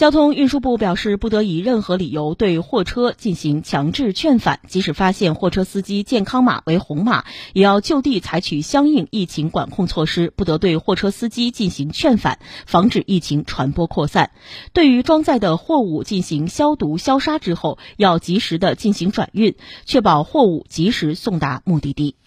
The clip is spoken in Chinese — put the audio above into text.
交通运输部表示不得以任何理由对货车进行强制劝返即使发现货车司机健康码为红码也要就地采取相应疫情管控措施不得对货车司机进行劝返防止疫情传播扩散。对于装载的货物进行消毒消杀之后要及时的进行转运确保货物及时送达目的地。